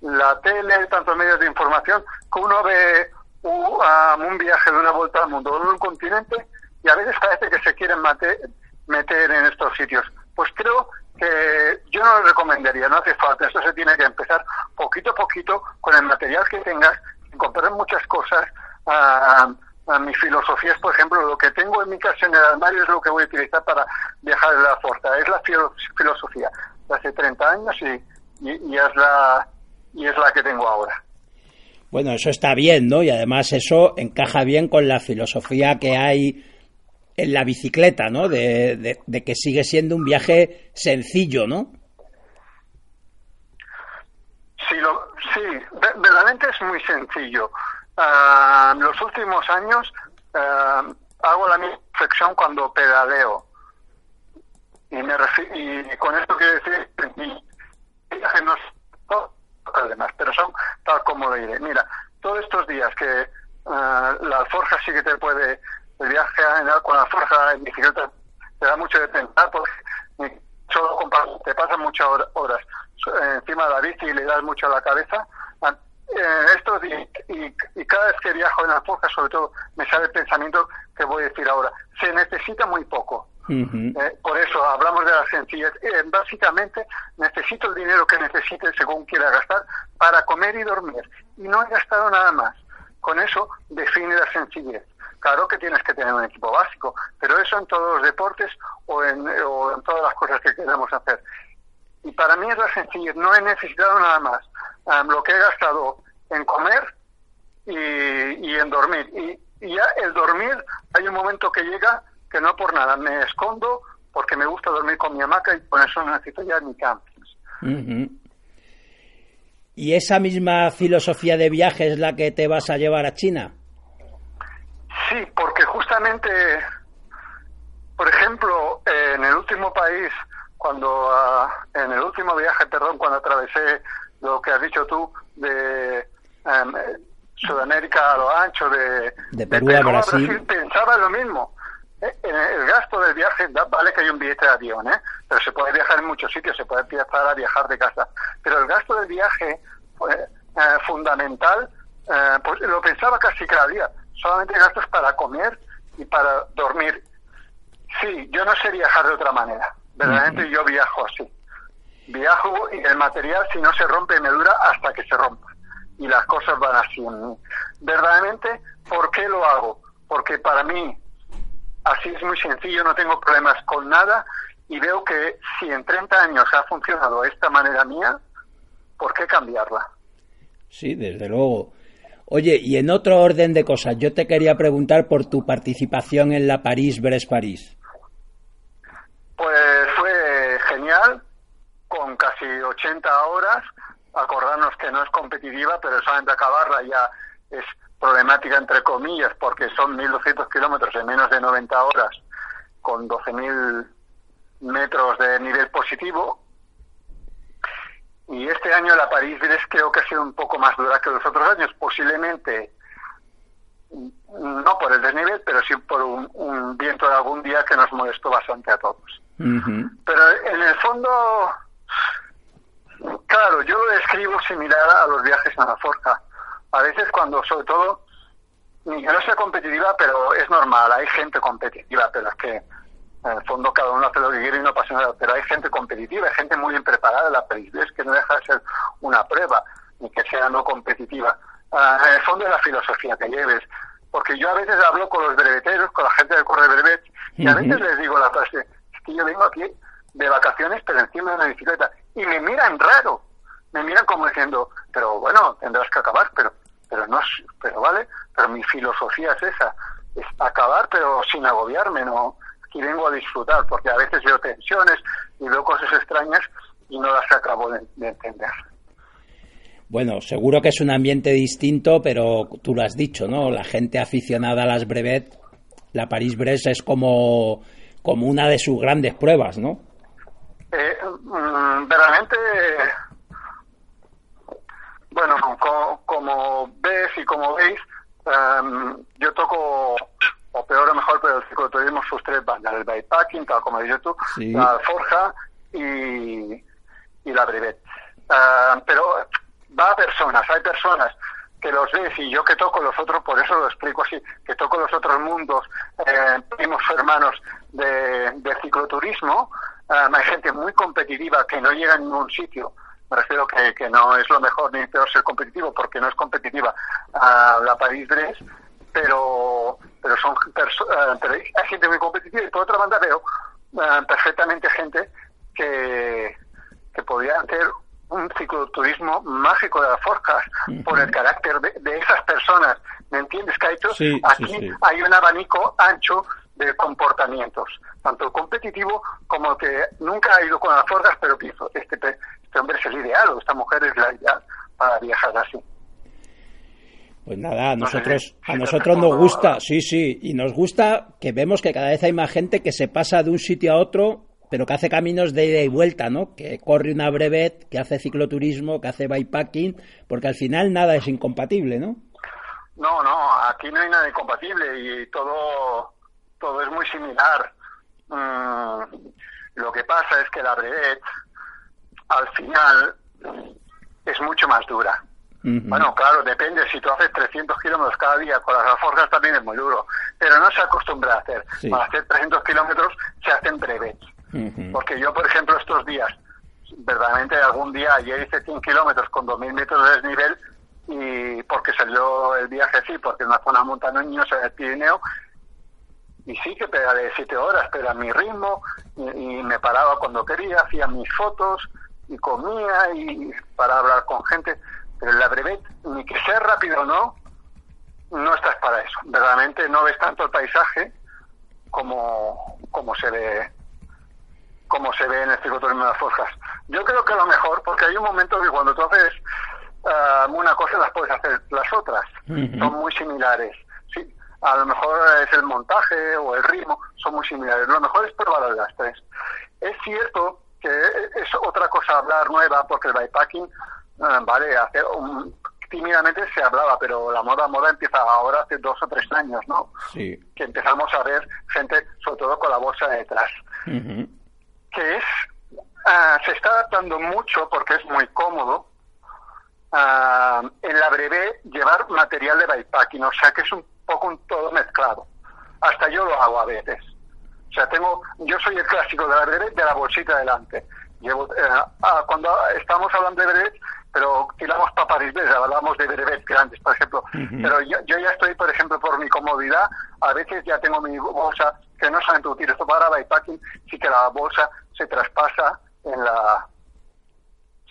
la tele, tantos medios de información, que uno ve um, un viaje de una vuelta al mundo en un continente y a veces parece que se quieren mate, meter en estos sitios. Pues creo que yo no lo recomendaría, no hace falta, esto se tiene que empezar poquito a poquito con el material que tengas, comprar muchas cosas. Uh, a mi filosofía es, por ejemplo, lo que tengo en mi casa en el armario es lo que voy a utilizar para viajar en la fuerza. Es la filosofía de hace 30 años y, y, y, es la, y es la que tengo ahora. Bueno, eso está bien, ¿no? Y además eso encaja bien con la filosofía que hay en la bicicleta, ¿no? De, de, de que sigue siendo un viaje sencillo, ¿no? Sí, lo, sí, verdaderamente es muy sencillo. Uh, en los últimos años uh, hago la misma reflexión cuando pedaleo. Y, me y con esto quiero decir viaje no además, pero son tal como diré. Mira, todos estos días que uh, la alforja sí que te puede, el viaje con la alforja en bicicleta te da mucho de pensar porque solo te pasan muchas horas encima de la bici y le das mucho a la cabeza. Eh, estos días, y, y, cada vez que viajo en la alforja, sobre todo, me sale el pensamiento que voy a decir ahora. Se necesita muy poco. Eh, por eso hablamos de la sencillez. Eh, básicamente, necesito el dinero que necesite según quiera gastar para comer y dormir. Y no he gastado nada más. Con eso define la sencillez. Claro que tienes que tener un equipo básico, pero eso en todos los deportes o en, o en todas las cosas que queremos hacer. Y para mí es la sencillez. No he necesitado nada más. Lo que he gastado en comer y, y en dormir. Y, y ya el dormir, hay un momento que llega que no por nada me escondo porque me gusta dormir con mi hamaca y por eso no necesito ya ni campings. ¿Y esa misma filosofía de viaje es la que te vas a llevar a China? Sí, porque justamente, por ejemplo, en el último país, cuando ah, en el último viaje, perdón, cuando atravesé lo que has dicho tú de em, Sudamérica a lo ancho de, de Perú, a Brasil, pensaba lo mismo. Eh, el gasto del viaje, vale que hay un billete de avión, ¿eh? pero se puede viajar en muchos sitios, se puede empezar a viajar de casa. Pero el gasto del viaje pues, eh, fundamental, eh, pues lo pensaba casi cada día. Solamente gastos para comer y para dormir. Sí, yo no sé viajar de otra manera. Verdaderamente yo viajo así. Viajo y el material, si no se rompe, me dura hasta que se rompa. Y las cosas van así. Verdaderamente, ¿por qué lo hago? Porque para mí Así es muy sencillo, no tengo problemas con nada y veo que si en 30 años ha funcionado de esta manera mía, ¿por qué cambiarla? Sí, desde luego. Oye, y en otro orden de cosas, yo te quería preguntar por tu participación en la París-Brest-París. Pues fue genial, con casi 80 horas. Acordarnos que no es competitiva, pero solamente acabarla ya es problemática entre comillas porque son 1.200 kilómetros en menos de 90 horas con 12.000 metros de nivel positivo y este año la París-Brest creo que ha sido un poco más dura que los otros años posiblemente no por el desnivel pero sí por un, viento de algún día que nos molestó bastante a todos pero en el fondo claro yo lo describo similar a los viajes a la forja. A veces cuando, sobre todo, no sea competitiva, pero es normal, hay gente competitiva, pero es que en el fondo cada uno hace lo que quiere y no pasa nada, pero hay gente competitiva, hay gente muy bien preparada, la es que no deja de ser una prueba, ni que sea no competitiva. Ah, en el fondo es la filosofía que lleves, porque yo a veces hablo con los breveteros, con la gente del correo brevet, y a veces les digo la frase, es que yo vengo aquí de vacaciones, pero encima de una bicicleta, y me miran raro, me miran como diciendo, pero bueno, tendrás que acabar, pero pero no pero vale, pero mi filosofía es esa, es acabar pero sin agobiarme, no, aquí vengo a disfrutar, porque a veces veo tensiones y veo cosas extrañas y no las acabo de, entender. Bueno, seguro que es un ambiente distinto, pero tú lo has dicho, ¿no? La gente aficionada a las brevet, la París-Brest es como, como una de sus grandes pruebas, ¿no? Eh, mm, verdaderamente bueno, como, ves y como veis, em, yo toco, o peor o mejor, pero el cicloturismo sus tres bandas, el bikepacking, tal como dices tú, la Forja y, y la Brevet. Em, pero va a personas, hay personas que los ves y yo que toco los otros, por eso lo explico así, que toco los otros mundos, eh, primos hermanos de, de cicloturismo, em, hay gente muy competitiva que no llega a ningún sitio me refiero que, que no es lo mejor ni peor ser competitivo porque no es competitiva a la París-Brest, pero, pero son eh, hay gente muy competitiva y por otra banda veo eh, perfectamente gente que, que podría hacer un cicloturismo mágico de las forjas por el carácter de, esas personas. ¿Me entiendes, Kaito? Sí, Aquí hay un abanico ancho de comportamientos, tanto competitivo como que nunca ha ido con las forjas, pero pienso, este, este hombre es el ideal o esta mujer es la ideal para viajar así. Pues nada, a nosotros, a nosotros nos gusta, sí, sí, y nos gusta que vemos que cada vez hay más gente que se pasa de un sitio a otro, pero que hace caminos de ida y vuelta, ¿no? Que corre una brevet, que hace cicloturismo, que hace bikepacking, porque al final nada es incompatible, ¿no? No, no, aquí no hay nada incompatible y todo, todo es muy similar. Mm, lo que pasa es que la brevet al final es mucho más dura. Bueno, claro, depende. Si tú haces 300 kilómetros cada día con las alforjas también es muy duro. Pero no se acostumbra a hacer. Para hacer 300 kilómetros se hacen breves. Porque yo, por ejemplo, estos días, verdaderamente algún día ayer hice 100 kilómetros con 2.000 metros de desnivel y porque salió el viaje así, porque en una zona montañosa del Pirineo y sí que de 7 horas, pero a mi ritmo y, me paraba cuando quería, hacía mis fotos y comía y para hablar con gente, pero en la brevet, ni que sea rápido o no, no estás para eso. Verdaderamente no ves tanto el paisaje como, como se ve como se ve en el cicloturismo de las Foscas. Yo creo que lo mejor, porque hay un momento que cuando tú haces ah, una cosa las puedes hacer las otras, son muy similares. A lo mejor es el montaje o el ritmo, son muy similares. Lo mejor es probar las tres. Es cierto que es otra cosa hablar nueva, porque el bikepacking, ah, vale, hace un, tímidamente se hablaba, pero la moda moda empieza ahora hace dos o tres años, ¿no? Sí. Que empezamos a ver gente, sobre todo con la bolsa detrás que es, ah, se está adaptando mucho porque es muy cómodo ah, en la breve llevar material de bikepacking, o sea que es un poco un todo mezclado. Hasta yo lo hago a veces. O sea, tengo, yo soy el clásico de la breve de la bolsita delante. Llevo, eh, ah, cuando estamos hablando de brevet, pero tiramos para París, hablamos de brevet grandes, por ejemplo. Pero yo, yo, ya estoy, por ejemplo, por mi comodidad, a veces ya tengo mi bolsa que no solamente utilizo para bikepacking, sí que la bolsa se traspasa en la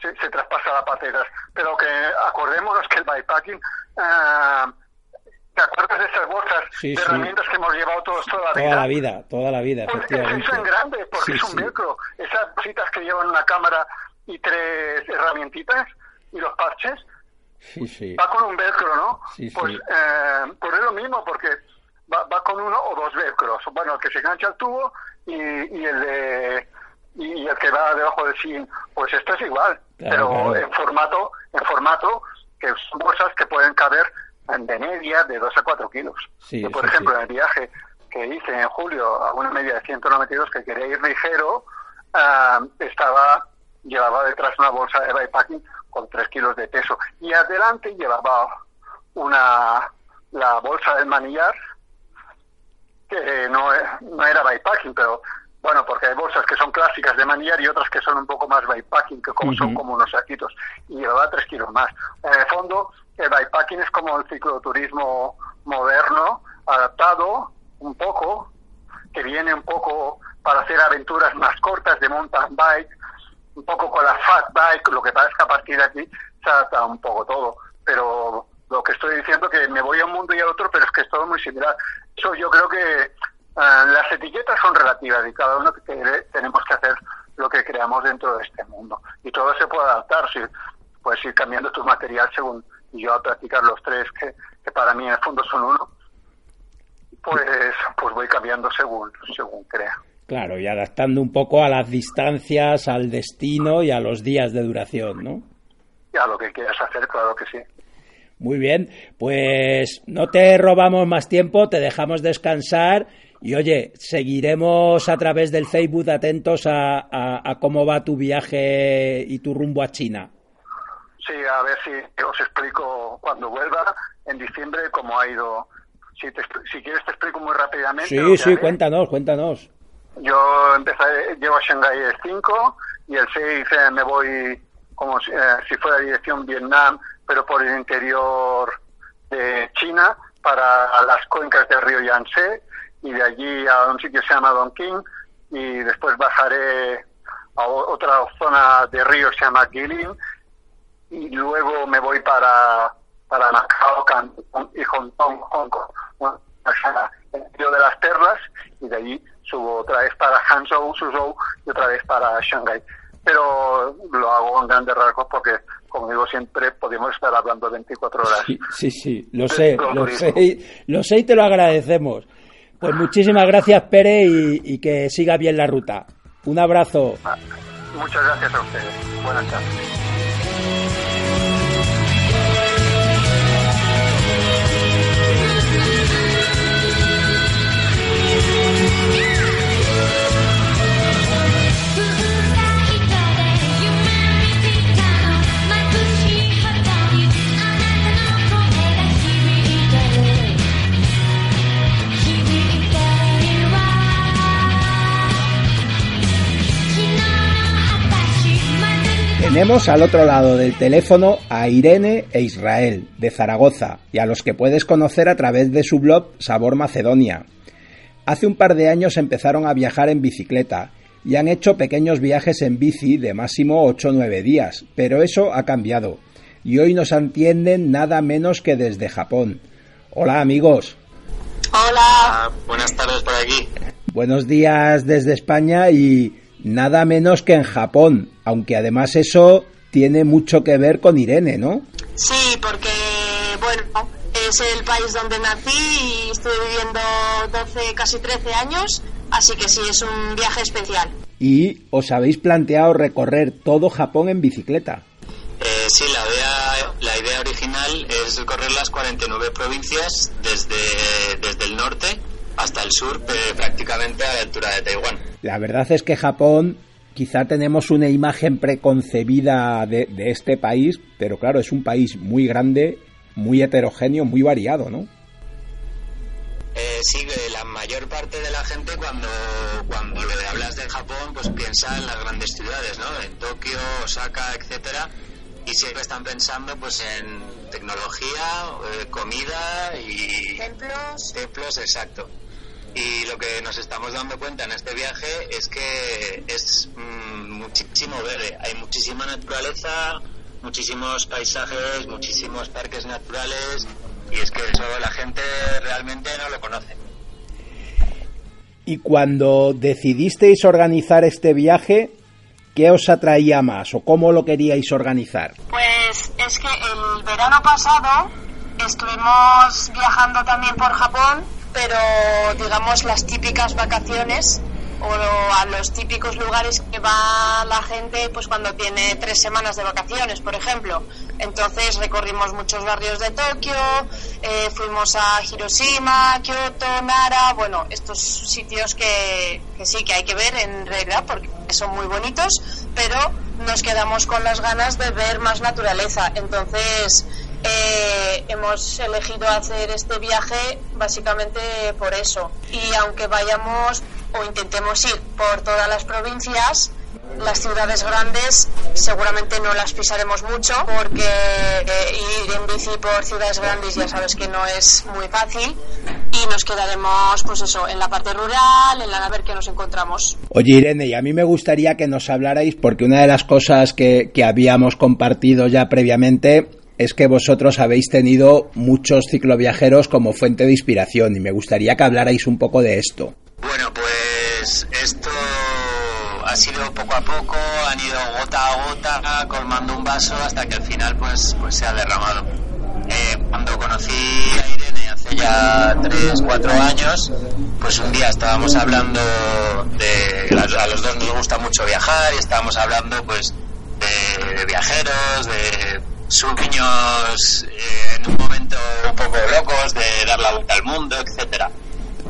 se, traspasa la parte de atrás. Pero que acordémonos que el bikepacking eh, ¿Te acuerdas de esas bolsas de herramientas que hemos llevado todos toda la vida? Toda la vida, toda la vida, pues Eso en grande, porque es un velcro. Esas bolsitas que llevan una cámara y tres herramientitas y los parches, va con un velcro, ¿no? pues eh, pues es lo mismo, porque va, va con uno o dos velcros. Bueno, el que se engancha al tubo y, y el de y el que va debajo del sin, pues esto es igual, pero en formato, en formato que son bolsas que pueden caber de media de 2 a 4 kilos. por ejemplo, en el viaje que hice en julio a una media de 192 que quería ir ligero, ah, estaba llevaba detrás una bolsa de bikepacking con 3 kilos de peso y adelante llevaba una la bolsa del manillar que no, no era bikepacking, pero bueno, porque hay bolsas que son clásicas de manillar y otras que son un poco más bikepacking, que como son como unos saquitos. Y llevaba tres kilos más. En el fondo, el bikepacking es como el cicloturismo moderno, adaptado un poco, que viene un poco para hacer aventuras más cortas de mountain bike, un poco con la fat bike, lo que pasa es que a partir de aquí se adapta un poco todo. Pero lo que estoy diciendo que me voy a un mundo y al otro, pero es que es todo muy similar. Eso yo creo que Ah, las etiquetas son relativas y cada uno tenemos que hacer lo que creamos dentro de este mundo. Y todo se puede adaptar, si puedes ir cambiando tu material según yo a practicar los tres que, para mí en el fondo son uno, pues, pues voy cambiando según, según crea. Claro, y adaptando un poco a las distancias, al destino y a los días de duración, ¿no? Y a lo que quieras hacer, claro que sí. Muy bien, pues no te robamos más tiempo, te dejamos descansar y oye, seguiremos a través del Facebook atentos a, cómo va tu viaje y tu rumbo a China. Sí, a ver si os explico cuando vuelva en diciembre cómo ha ido. Si, si quieres te explico muy rápidamente. Sí, sí, cuéntanos, cuéntanos. Yo empecé, llego a Shanghái el 5 y el 6 me voy como si, eh, si fuera dirección Vietnam, pero por el interior de China para las cuencas del río Yangtze y de allí a un sitio que se llama King y después bajaré a otra zona de río que se llama Guilin y luego me voy para, para Macao y Hong Kong, Hong Kong, el río de las perlas y de allí subo otra vez para Hangzhou, Suzhou y otra vez para Shanghai. Pero lo hago en grandes rasgos porque, como digo siempre, podemos estar hablando 24 horas. Sí, sí, sí lo sé, lo sé, lo sé y te lo agradecemos. Pues muchísimas gracias, Pere, y, que siga bien la ruta. Un abrazo. Muchas gracias a ustedes. Buenas tardes. Tenemos al otro lado del teléfono a Irene e Israel, de Zaragoza, y a los que puedes conocer a través de su blog Sabor Macedonia. Hace un par de años empezaron a viajar en bicicleta y han hecho pequeños viajes en bici de máximo 8 o 9 días, pero eso ha cambiado y hoy nos atienden nada menos que desde Japón. Hola amigos. Hola. Ah, buenas tardes por aquí. Buenos días desde España y nada menos que en Japón, aunque además eso tiene mucho que ver con Irene, ¿no? Sí, porque, bueno, es el país donde nací y estuve viviendo 12, casi 13 años, así que sí, es un viaje especial. Y os habéis planteado recorrer todo Japón en bicicleta. Eh, sí, la idea, la idea original es recorrer las 49 provincias desde, desde el norte hasta el sur, prácticamente a la altura de Taiwán. La verdad es que Japón quizá tenemos una imagen preconcebida de, este país, pero claro, es un país muy grande, muy heterogéneo, muy variado, ¿no? Eh, sí, la mayor parte de la gente cuando, cuando le hablas de Japón, pues piensa en las grandes ciudades, ¿no? En Tokio, Osaka, etcétera, y siempre están pensando pues en tecnología, eh, comida y templos. Templos, exacto. Y lo que nos estamos dando cuenta en este viaje es que es mm, muchísimo verde. Hay muchísima naturaleza, muchísimos paisajes, muchísimos parques naturales y es que eso la gente realmente no lo conoce. Y cuando decidisteis organizar este viaje, ¿qué os atraía más o cómo lo queríais organizar? Pues es que el verano pasado estuvimos viajando también por Japón pero digamos las típicas vacaciones o a los típicos lugares que va la gente pues cuando tiene tres semanas de vacaciones, por ejemplo. Entonces recorrimos muchos barrios de Tokio, eh, fuimos a Hiroshima, Kyoto, Nara, bueno, estos sitios que, que sí que hay que ver en realidad porque son muy bonitos, pero nos quedamos con las ganas de ver más naturaleza. Entonces eh, hemos elegido hacer este viaje básicamente por eso. Y aunque vayamos o intentemos ir por todas las provincias, las ciudades grandes seguramente no las pisaremos mucho porque eh, ir en bici por ciudades grandes ya sabes que no es muy fácil y nos quedaremos pues eso en la parte rural, en la a ver qué nos encontramos. Oye Irene, y a mí me gustaría que nos hablarais porque una de las cosas que, que habíamos compartido ya previamente es que vosotros habéis tenido muchos cicloviajeros como fuente de inspiración y me gustaría que hablarais un poco de esto. Bueno, pues esto ha sido poco a poco, han ido gota a gota colmando un vaso hasta que al final pues, pues se ha derramado. Eh, cuando conocí a Irene hace ya 3, 4 años, pues un día estábamos hablando de, a los dos nos gusta mucho viajar y estábamos hablando pues de viajeros, de sueños eh, en un momento un poco locos de dar la vuelta al mundo, etcétera.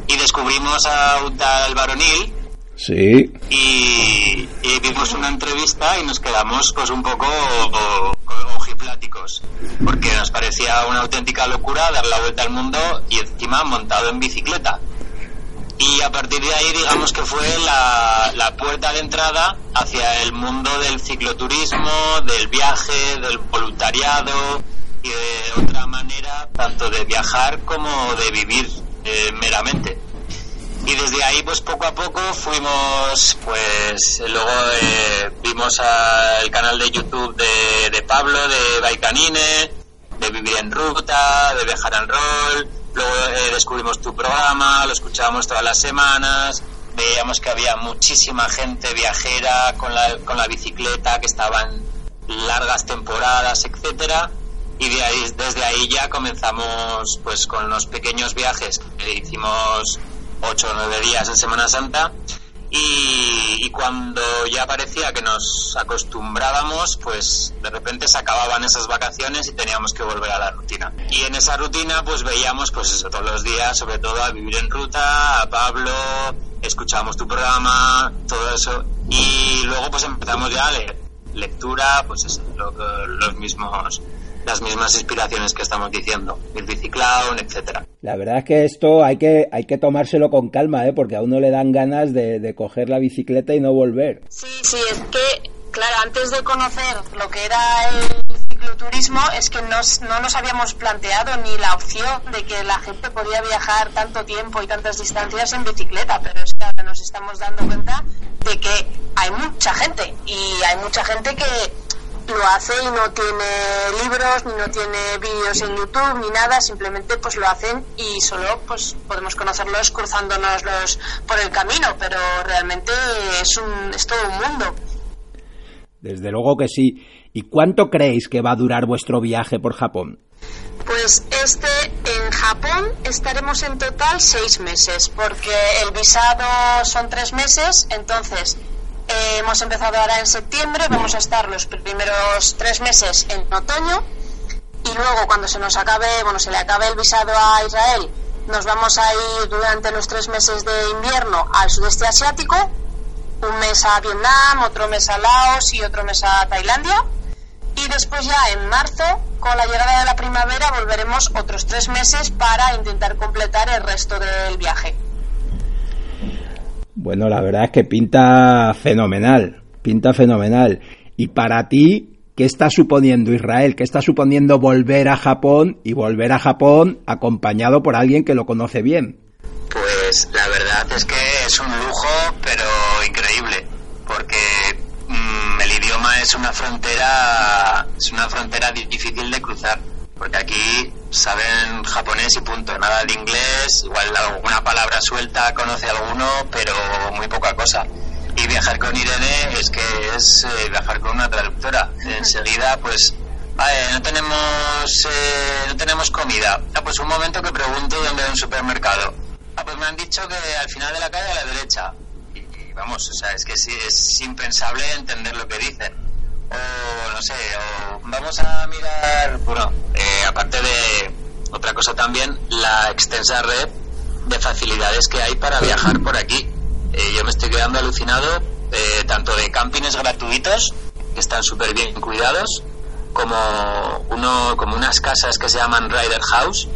Y descubrimos a un tal varonil. Sí. Y, vimos una entrevista y nos quedamos pues un poco ojipláticos. Porque nos parecía una auténtica locura dar la vuelta al mundo y encima montado en bicicleta y a partir de ahí digamos que fue la, la, puerta de entrada hacia el mundo del cicloturismo, del viaje, del voluntariado y de otra manera tanto de viajar como de vivir eh, meramente. Y desde ahí pues poco a poco fuimos pues luego eh, vimos el canal de YouTube de, de Pablo de Baikanine, de Vivir en Ruta, de Viajar al Rol Luego eh, descubrimos tu programa, lo escuchábamos todas las semanas, veíamos que había muchísima gente viajera con la, con la bicicleta, que estaban largas temporadas, etcétera. Y de ahí, desde ahí ya comenzamos pues con unos pequeños viajes que hicimos ocho o nueve días en Semana Santa y, cuando ya parecía que nos acostumbrábamos, pues de repente se acababan esas vacaciones y teníamos que volver a la rutina. Y en esa rutina pues veíamos pues eso todos los días, sobre todo a vivir en ruta, a Pablo, escuchamos tu programa, todo eso. Y luego pues empezamos ya a leer lectura, pues eso, los mismos las mismas inspiraciones que estamos diciendo, el biciclown, etcétera. La verdad es que esto hay que, hay que tomárselo con calma, ¿eh? porque a uno le dan ganas de, de coger la bicicleta y no volver. Sí, sí, es que claro, antes de conocer lo que era el cicloturismo, es que nos, no nos habíamos planteado ni la opción de que la gente podía viajar tanto tiempo y tantas distancias en bicicleta, pero es que ahora nos estamos dando cuenta de que hay mucha gente y hay mucha gente que lo hace y no tiene libros ni no tiene vídeos en YouTube ni nada simplemente pues lo hacen y solo pues podemos conocerlos cruzándonos los por el camino pero realmente es un es todo un mundo. Desde luego que sí. Y cuánto creéis que va a durar vuestro viaje por Japón pues este en Japón estaremos en total seis meses porque el visado son tres meses entonces hemos empezado ahora en septiembre, vamos a estar los primeros tres meses en otoño y luego cuando se nos acabe, bueno, se le acabe el visado a Israel, nos vamos a ir durante los tres meses de invierno al sudeste asiático, un mes a Vietnam, otro mes a Laos y otro mes a Tailandia. Y después ya en marzo, con la llegada de la primavera, volveremos otros tres meses para intentar completar el resto del viaje. Bueno, la verdad es que pinta fenomenal, pinta fenomenal. Y para ti, ¿qué está suponiendo Israel? ¿Qué está suponiendo volver a Japón y volver a Japón acompañado por alguien que lo conoce bien? Pues la verdad es que es un lujo, pero increíble, porque mm, el idioma es una frontera, es una frontera difícil de cruzar porque aquí saben japonés y punto, nada de inglés, igual alguna palabra suelta conoce alguno, pero muy poca cosa. Y viajar con Irene es que es eh, viajar con una traductora. Enseguida, pues, no tenemos eh, no tenemos comida. Ah, pues un momento que pregunto dónde hay un supermercado. Ah, pues me han dicho que al final de la calle a la derecha. Y, vamos, o sea, es que es, es impensable entender lo que dicen o no sé, o vamos a mirar, bueno, eh, aparte de otra cosa también, la extensa red de facilidades que hay para viajar por aquí. Eh, yo me estoy quedando alucinado eh, tanto de campings gratuitos, que están súper bien cuidados, como, uno, como unas casas que se llaman Rider House,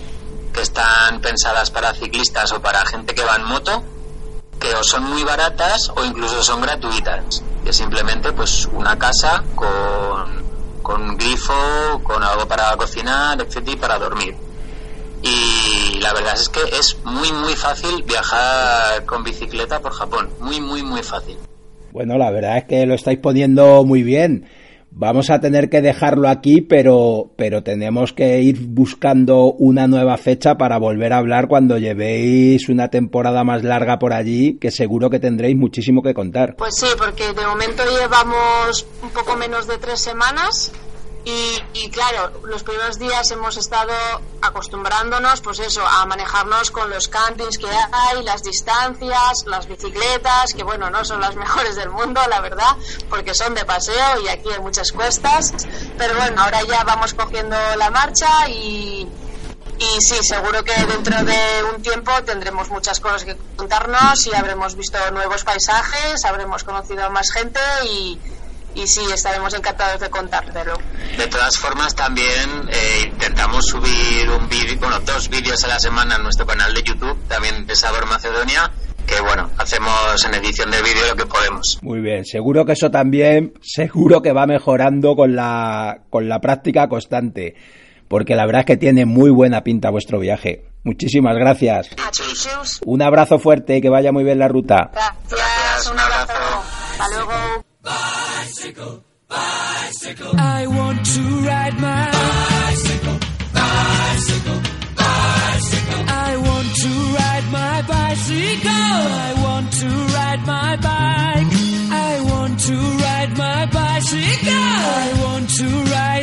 que están pensadas para ciclistas o para gente que va en moto, que o son muy baratas o incluso son gratuitas. Es simplemente pues una casa con, con grifo, con algo para cocinar, etcétera, y para dormir. Y la verdad es que es muy muy fácil viajar con bicicleta por Japón, muy muy muy fácil. Bueno, la verdad es que lo estáis poniendo muy bien. Vamos a tener que dejarlo aquí, pero, pero tenemos que ir buscando una nueva fecha para volver a hablar cuando llevéis una temporada más larga por allí, que seguro que tendréis muchísimo que contar. Pues sí, porque de momento llevamos un poco menos de tres semanas y, claro, los primeros días hemos estado acostumbrándonos, pues eso, a manejarnos con los campings que hay, las distancias, las bicicletas, que bueno, no son las mejores del mundo, la verdad, porque son de paseo y aquí hay muchas cuestas. Pero bueno, ahora ya vamos cogiendo la marcha y, y sí, seguro que dentro de un tiempo tendremos muchas cosas que contarnos y habremos visto nuevos paisajes, habremos conocido a más gente y y sí, estaremos encantados de contártelo. De todas formas, también eh, intentamos subir un vídeo, bueno, dos vídeos a la semana en nuestro canal de YouTube, también de Sabor Macedonia, que bueno, hacemos en edición de vídeo lo que podemos. Muy bien, seguro que eso también, seguro que va mejorando con la, con la práctica constante, porque la verdad es que tiene muy buena pinta vuestro viaje. Muchísimas gracias. Un abrazo fuerte y que vaya muy bien la ruta. Gracias, un abrazo. Hasta luego. Bicycle, bicycle. I want to ride my bicycle, bicycle, bicycle. I want to ride my bicycle. I want to ride my bike. I want to ride my bicycle. I want to ride